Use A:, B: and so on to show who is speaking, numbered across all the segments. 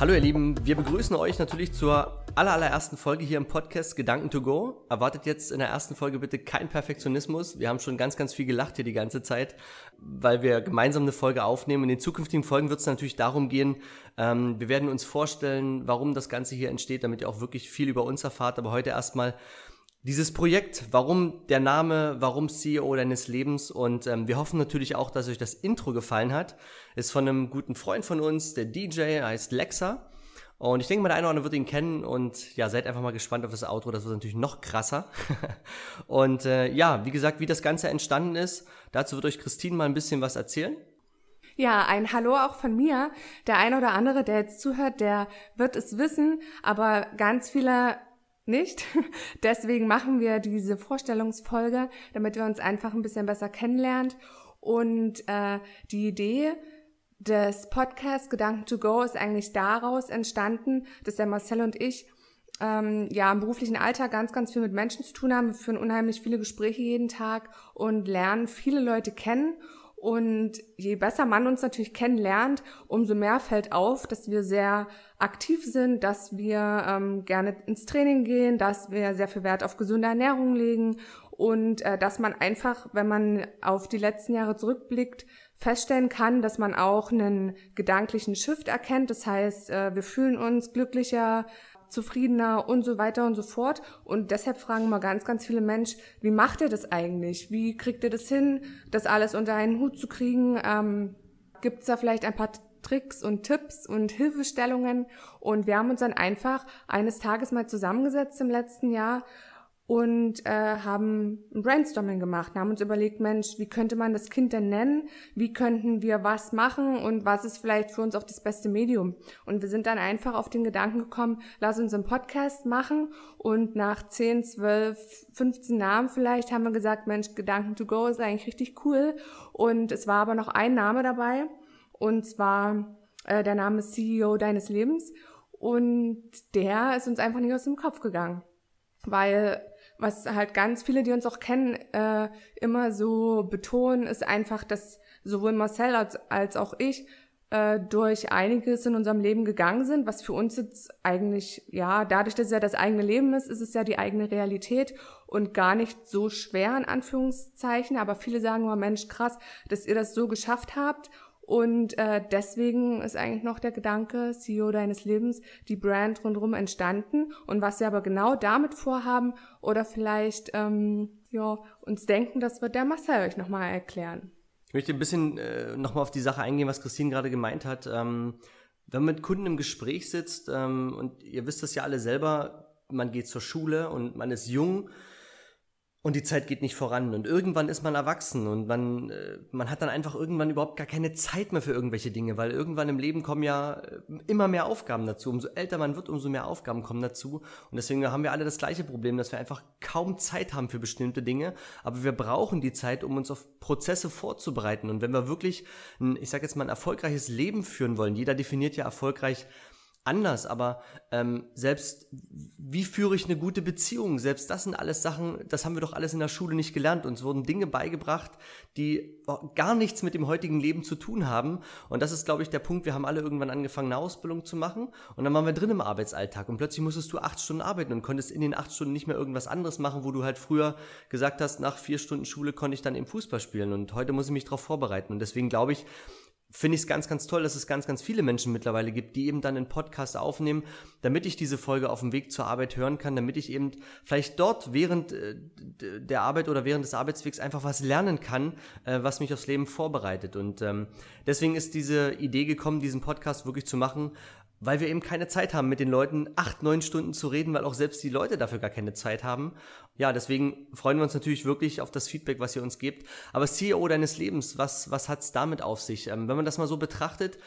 A: Hallo ihr Lieben, wir begrüßen euch natürlich zur allerersten Folge hier im Podcast Gedanken to Go. Erwartet jetzt in der ersten Folge bitte kein Perfektionismus. Wir haben schon ganz, ganz viel gelacht hier die ganze Zeit, weil wir gemeinsam eine Folge aufnehmen. In den zukünftigen Folgen wird es natürlich darum gehen, ähm, wir werden uns vorstellen, warum das Ganze hier entsteht, damit ihr auch wirklich viel über uns erfahrt. Aber heute erstmal dieses Projekt, warum der Name, warum CEO deines Lebens und ähm, wir hoffen natürlich auch, dass euch das Intro gefallen hat. Ist von einem guten Freund von uns, der DJ, heißt Lexa. Und ich denke mal, der eine oder andere wird ihn kennen und ja, seid einfach mal gespannt auf das Outro, das wird natürlich noch krasser. und äh, ja, wie gesagt, wie das Ganze entstanden ist, dazu wird euch Christine mal ein bisschen was erzählen.
B: Ja, ein Hallo auch von mir. Der eine oder andere, der jetzt zuhört, der wird es wissen, aber ganz viele nicht. Deswegen machen wir diese Vorstellungsfolge, damit wir uns einfach ein bisschen besser kennenlernen. Und äh, die Idee des Podcasts Gedanken to Go ist eigentlich daraus entstanden, dass der Marcel und ich ähm, ja im beruflichen Alltag ganz, ganz viel mit Menschen zu tun haben. Wir führen unheimlich viele Gespräche jeden Tag und lernen viele Leute kennen. Und je besser man uns natürlich kennenlernt, umso mehr fällt auf, dass wir sehr aktiv sind, dass wir ähm, gerne ins Training gehen, dass wir sehr viel Wert auf gesunde Ernährung legen und äh, dass man einfach, wenn man auf die letzten Jahre zurückblickt, feststellen kann, dass man auch einen gedanklichen Shift erkennt. Das heißt, äh, wir fühlen uns glücklicher, zufriedener und so weiter und so fort. Und deshalb fragen mal ganz, ganz viele Menschen, wie macht ihr das eigentlich? Wie kriegt ihr das hin, das alles unter einen Hut zu kriegen? Ähm, Gibt es da vielleicht ein paar Tricks und Tipps und Hilfestellungen? Und wir haben uns dann einfach eines Tages mal zusammengesetzt im letzten Jahr und äh, haben ein Brainstorming gemacht, haben uns überlegt, Mensch, wie könnte man das Kind denn nennen? Wie könnten wir was machen? Und was ist vielleicht für uns auch das beste Medium? Und wir sind dann einfach auf den Gedanken gekommen, lass uns einen Podcast machen. Und nach 10, 12, 15 Namen vielleicht haben wir gesagt, Mensch, Gedanken to go ist eigentlich richtig cool. Und es war aber noch ein Name dabei. Und zwar äh, der Name CEO deines Lebens. Und der ist uns einfach nicht aus dem Kopf gegangen, weil was halt ganz viele, die uns auch kennen, äh, immer so betonen, ist einfach, dass sowohl Marcel als, als auch ich äh, durch einiges in unserem Leben gegangen sind, was für uns jetzt eigentlich, ja, dadurch, dass es ja das eigene Leben ist, ist es ja die eigene Realität und gar nicht so schwer, in Anführungszeichen. Aber viele sagen immer, Mensch, krass, dass ihr das so geschafft habt. Und äh, deswegen ist eigentlich noch der Gedanke, CEO deines Lebens, die Brand rundherum entstanden. Und was wir aber genau damit vorhaben oder vielleicht ähm, ja, uns denken, das wird der Marcel euch nochmal erklären.
A: Ich möchte ein bisschen äh, nochmal auf die Sache eingehen, was Christine gerade gemeint hat. Ähm, wenn man mit Kunden im Gespräch sitzt, ähm, und ihr wisst das ja alle selber, man geht zur Schule und man ist jung und die Zeit geht nicht voran und irgendwann ist man erwachsen und man, äh, man hat dann einfach irgendwann überhaupt gar keine Zeit mehr für irgendwelche Dinge, weil irgendwann im Leben kommen ja äh, immer mehr Aufgaben dazu. Umso älter man wird, umso mehr Aufgaben kommen dazu. Und deswegen haben wir alle das gleiche Problem, dass wir einfach kaum Zeit haben für bestimmte Dinge, aber wir brauchen die Zeit, um uns auf Prozesse vorzubereiten. Und wenn wir wirklich, ein, ich sage jetzt mal, ein erfolgreiches Leben führen wollen, jeder definiert ja erfolgreich anders, aber ähm, selbst wie führe ich eine gute Beziehung, selbst das sind alles Sachen, das haben wir doch alles in der Schule nicht gelernt. Uns wurden Dinge beigebracht, die gar nichts mit dem heutigen Leben zu tun haben. Und das ist, glaube ich, der Punkt. Wir haben alle irgendwann angefangen, eine Ausbildung zu machen und dann waren wir drin im Arbeitsalltag und plötzlich musstest du acht Stunden arbeiten und konntest in den acht Stunden nicht mehr irgendwas anderes machen, wo du halt früher gesagt hast, nach vier Stunden Schule konnte ich dann eben Fußball spielen und heute muss ich mich darauf vorbereiten. Und deswegen glaube ich, finde ich es ganz, ganz toll, dass es ganz, ganz viele Menschen mittlerweile gibt, die eben dann einen Podcast aufnehmen, damit ich diese Folge auf dem Weg zur Arbeit hören kann, damit ich eben vielleicht dort während äh, der Arbeit oder während des Arbeitswegs einfach was lernen kann, äh, was mich aufs Leben vorbereitet. Und ähm, deswegen ist diese Idee gekommen, diesen Podcast wirklich zu machen, weil wir eben keine Zeit haben, mit den Leuten acht, neun Stunden zu reden, weil auch selbst die Leute dafür gar keine Zeit haben. Ja, deswegen freuen wir uns natürlich wirklich auf das Feedback, was ihr uns gebt. Aber CEO deines Lebens, was, was hat's damit auf sich? Ähm, wenn man das mal so betrachtet,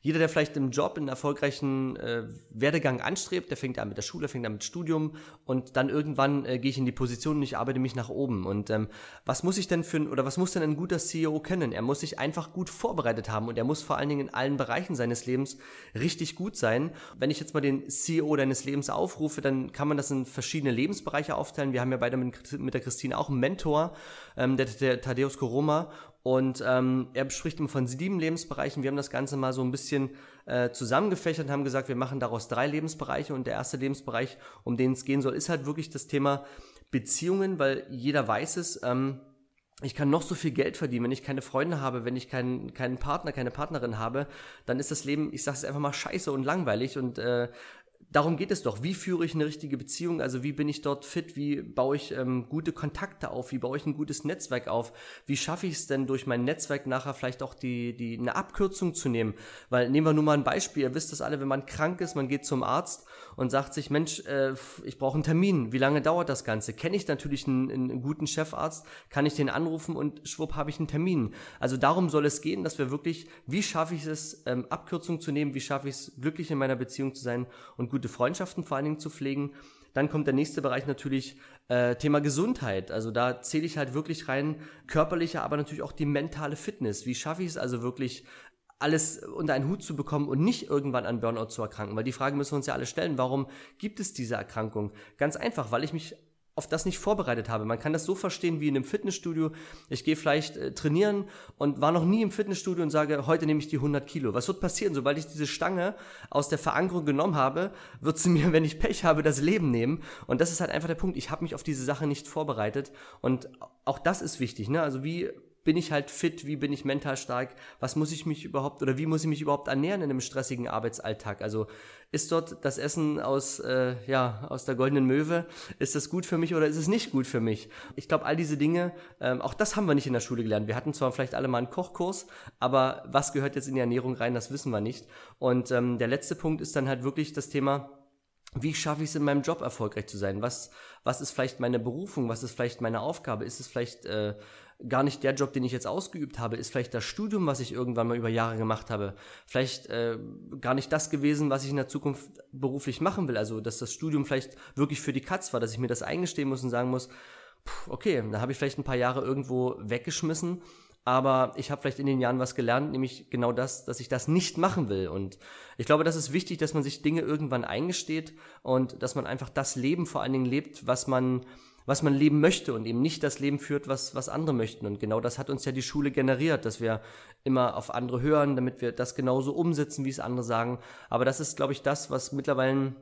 A: jeder, der vielleicht im Job einen erfolgreichen äh, Werdegang anstrebt, der fängt an mit der Schule, fängt an mit Studium und dann irgendwann äh, gehe ich in die Position und ich arbeite mich nach oben. Und ähm, was muss ich denn für oder was muss denn ein guter CEO können? Er muss sich einfach gut vorbereitet haben und er muss vor allen Dingen in allen Bereichen seines Lebens richtig gut sein. Wenn ich jetzt mal den CEO deines Lebens aufrufe, dann kann man das in verschiedene Lebensbereiche aufteilen. Wir haben ja beide mit, mit der Christine auch einen Mentor, ähm, der, der Thaddeus Koroma und ähm, er spricht immer von sieben Lebensbereichen. Wir haben das Ganze mal so ein bisschen äh, zusammengefächert und haben gesagt, wir machen daraus drei Lebensbereiche. Und der erste Lebensbereich, um den es gehen soll, ist halt wirklich das Thema Beziehungen, weil jeder weiß es. Ähm, ich kann noch so viel Geld verdienen, wenn ich keine Freunde habe, wenn ich keinen, keinen Partner, keine Partnerin habe, dann ist das Leben, ich sage es einfach mal, scheiße und langweilig und äh, darum geht es doch. Wie führe ich eine richtige Beziehung? Also wie bin ich dort fit? Wie baue ich ähm, gute Kontakte auf? Wie baue ich ein gutes Netzwerk auf? Wie schaffe ich es denn durch mein Netzwerk nachher vielleicht auch die, die, eine Abkürzung zu nehmen? Weil nehmen wir nur mal ein Beispiel. Ihr wisst das alle, wenn man krank ist, man geht zum Arzt und sagt sich, Mensch, äh, ich brauche einen Termin. Wie lange dauert das Ganze? Kenne ich natürlich einen, einen guten Chefarzt? Kann ich den anrufen und schwupp habe ich einen Termin? Also darum soll es gehen, dass wir wirklich, wie schaffe ich es, ähm, Abkürzung zu nehmen? Wie schaffe ich es, glücklich in meiner Beziehung zu sein und gute Freundschaften vor allen Dingen zu pflegen? Dann kommt der nächste Bereich natürlich äh, Thema Gesundheit. Also da zähle ich halt wirklich rein körperliche, aber natürlich auch die mentale Fitness. Wie schaffe ich es also wirklich alles unter einen Hut zu bekommen und nicht irgendwann an Burnout zu erkranken? Weil die Frage müssen wir uns ja alle stellen, warum gibt es diese Erkrankung? Ganz einfach, weil ich mich auf das nicht vorbereitet habe. Man kann das so verstehen wie in einem Fitnessstudio. Ich gehe vielleicht äh, trainieren und war noch nie im Fitnessstudio und sage, heute nehme ich die 100 Kilo. Was wird passieren? Sobald ich diese Stange aus der Verankerung genommen habe, wird sie mir, wenn ich Pech habe, das Leben nehmen. Und das ist halt einfach der Punkt. Ich habe mich auf diese Sache nicht vorbereitet. Und auch das ist wichtig. Ne? Also wie bin ich halt fit, wie bin ich mental stark, was muss ich mich überhaupt oder wie muss ich mich überhaupt ernähren in einem stressigen Arbeitsalltag? Also ist dort das Essen aus, äh, ja, aus der goldenen Möwe, ist das gut für mich oder ist es nicht gut für mich? Ich glaube, all diese Dinge, ähm, auch das haben wir nicht in der Schule gelernt. Wir hatten zwar vielleicht alle mal einen Kochkurs, aber was gehört jetzt in die Ernährung rein, das wissen wir nicht. Und ähm, der letzte Punkt ist dann halt wirklich das Thema, wie schaffe ich es in meinem Job erfolgreich zu sein? Was, was ist vielleicht meine Berufung? Was ist vielleicht meine Aufgabe? Ist es vielleicht äh, gar nicht der Job, den ich jetzt ausgeübt habe, ist vielleicht das Studium, was ich irgendwann mal über Jahre gemacht habe, vielleicht äh, gar nicht das gewesen, was ich in der Zukunft beruflich machen will. Also, dass das Studium vielleicht wirklich für die Katz war, dass ich mir das eingestehen muss und sagen muss, pff, okay, da habe ich vielleicht ein paar Jahre irgendwo weggeschmissen, aber ich habe vielleicht in den Jahren was gelernt, nämlich genau das, dass ich das nicht machen will. Und ich glaube, das ist wichtig, dass man sich Dinge irgendwann eingesteht und dass man einfach das Leben vor allen Dingen lebt, was man was man leben möchte und eben nicht das Leben führt, was, was andere möchten. Und genau das hat uns ja die Schule generiert, dass wir immer auf andere hören, damit wir das genauso umsetzen, wie es andere sagen. Aber das ist, glaube ich, das, was mittlerweile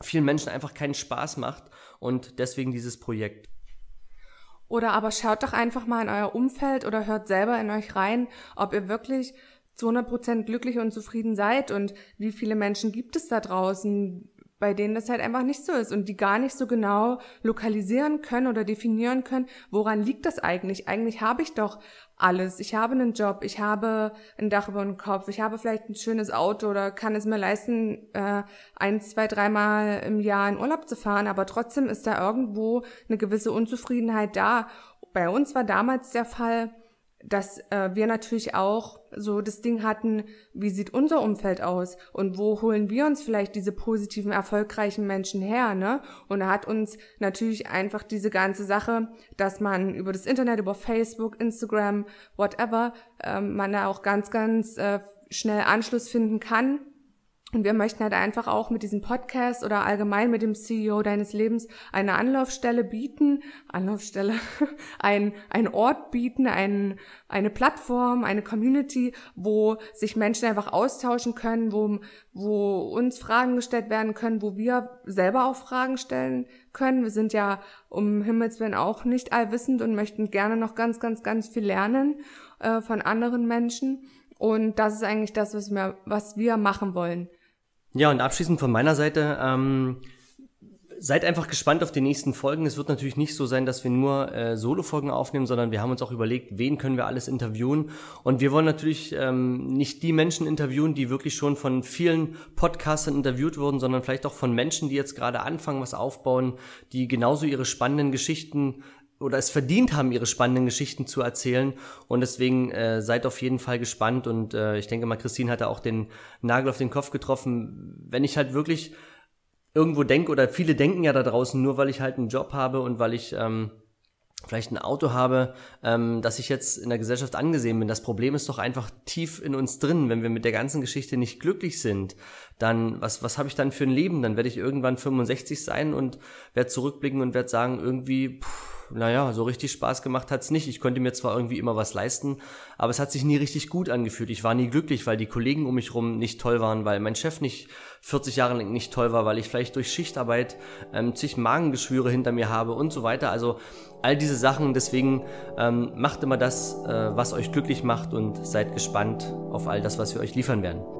A: vielen Menschen einfach keinen Spaß macht und deswegen dieses Projekt.
B: Oder aber schaut doch einfach mal in euer Umfeld oder hört selber in euch rein, ob ihr wirklich zu 100% glücklich und zufrieden seid und wie viele Menschen gibt es da draußen, bei denen das halt einfach nicht so ist und die gar nicht so genau lokalisieren können oder definieren können, woran liegt das eigentlich? Eigentlich habe ich doch alles. Ich habe einen Job, ich habe ein Dach über dem Kopf, ich habe vielleicht ein schönes Auto oder kann es mir leisten, äh, ein, zwei, dreimal im Jahr in Urlaub zu fahren, aber trotzdem ist da irgendwo eine gewisse Unzufriedenheit da. Bei uns war damals der Fall, dass äh, wir natürlich auch so das Ding hatten, wie sieht unser Umfeld aus und wo holen wir uns vielleicht diese positiven, erfolgreichen Menschen her, ne? Und er hat uns natürlich einfach diese ganze Sache, dass man über das Internet, über Facebook, Instagram, whatever, äh, man da auch ganz, ganz äh, schnell Anschluss finden kann und wir möchten halt einfach auch mit diesem Podcast oder allgemein mit dem CEO deines Lebens eine Anlaufstelle bieten, Anlaufstelle, ein, ein Ort bieten, ein, eine Plattform, eine Community, wo sich Menschen einfach austauschen können, wo, wo uns Fragen gestellt werden können, wo wir selber auch Fragen stellen können. Wir sind ja um Himmels Willen auch nicht allwissend und möchten gerne noch ganz, ganz, ganz viel lernen äh, von anderen Menschen. Und das ist eigentlich das, was wir, was wir machen wollen.
A: Ja, und abschließend von meiner Seite, ähm, seid einfach gespannt auf die nächsten Folgen. Es wird natürlich nicht so sein, dass wir nur äh, Solo-Folgen aufnehmen, sondern wir haben uns auch überlegt, wen können wir alles interviewen. Und wir wollen natürlich ähm, nicht die Menschen interviewen, die wirklich schon von vielen Podcastern interviewt wurden, sondern vielleicht auch von Menschen, die jetzt gerade anfangen, was aufbauen, die genauso ihre spannenden Geschichten oder es verdient haben, ihre spannenden Geschichten zu erzählen. Und deswegen äh, seid auf jeden Fall gespannt. Und äh, ich denke mal, Christine hat da auch den Nagel auf den Kopf getroffen. Wenn ich halt wirklich irgendwo denke, oder viele denken ja da draußen, nur weil ich halt einen Job habe und weil ich ähm, vielleicht ein Auto habe, ähm, dass ich jetzt in der Gesellschaft angesehen bin. Das Problem ist doch einfach tief in uns drin. Wenn wir mit der ganzen Geschichte nicht glücklich sind, dann was, was habe ich dann für ein Leben? Dann werde ich irgendwann 65 sein und werde zurückblicken und werde sagen, irgendwie, pff, naja, so richtig Spaß gemacht hat's nicht. Ich konnte mir zwar irgendwie immer was leisten, aber es hat sich nie richtig gut angefühlt. Ich war nie glücklich, weil die Kollegen um mich rum nicht toll waren, weil mein Chef nicht 40 Jahre lang nicht toll war, weil ich vielleicht durch Schichtarbeit ähm, zig Magengeschwüre hinter mir habe und so weiter. Also all diese Sachen. Deswegen ähm, macht immer das, äh, was euch glücklich macht und seid gespannt auf all das, was wir euch liefern werden.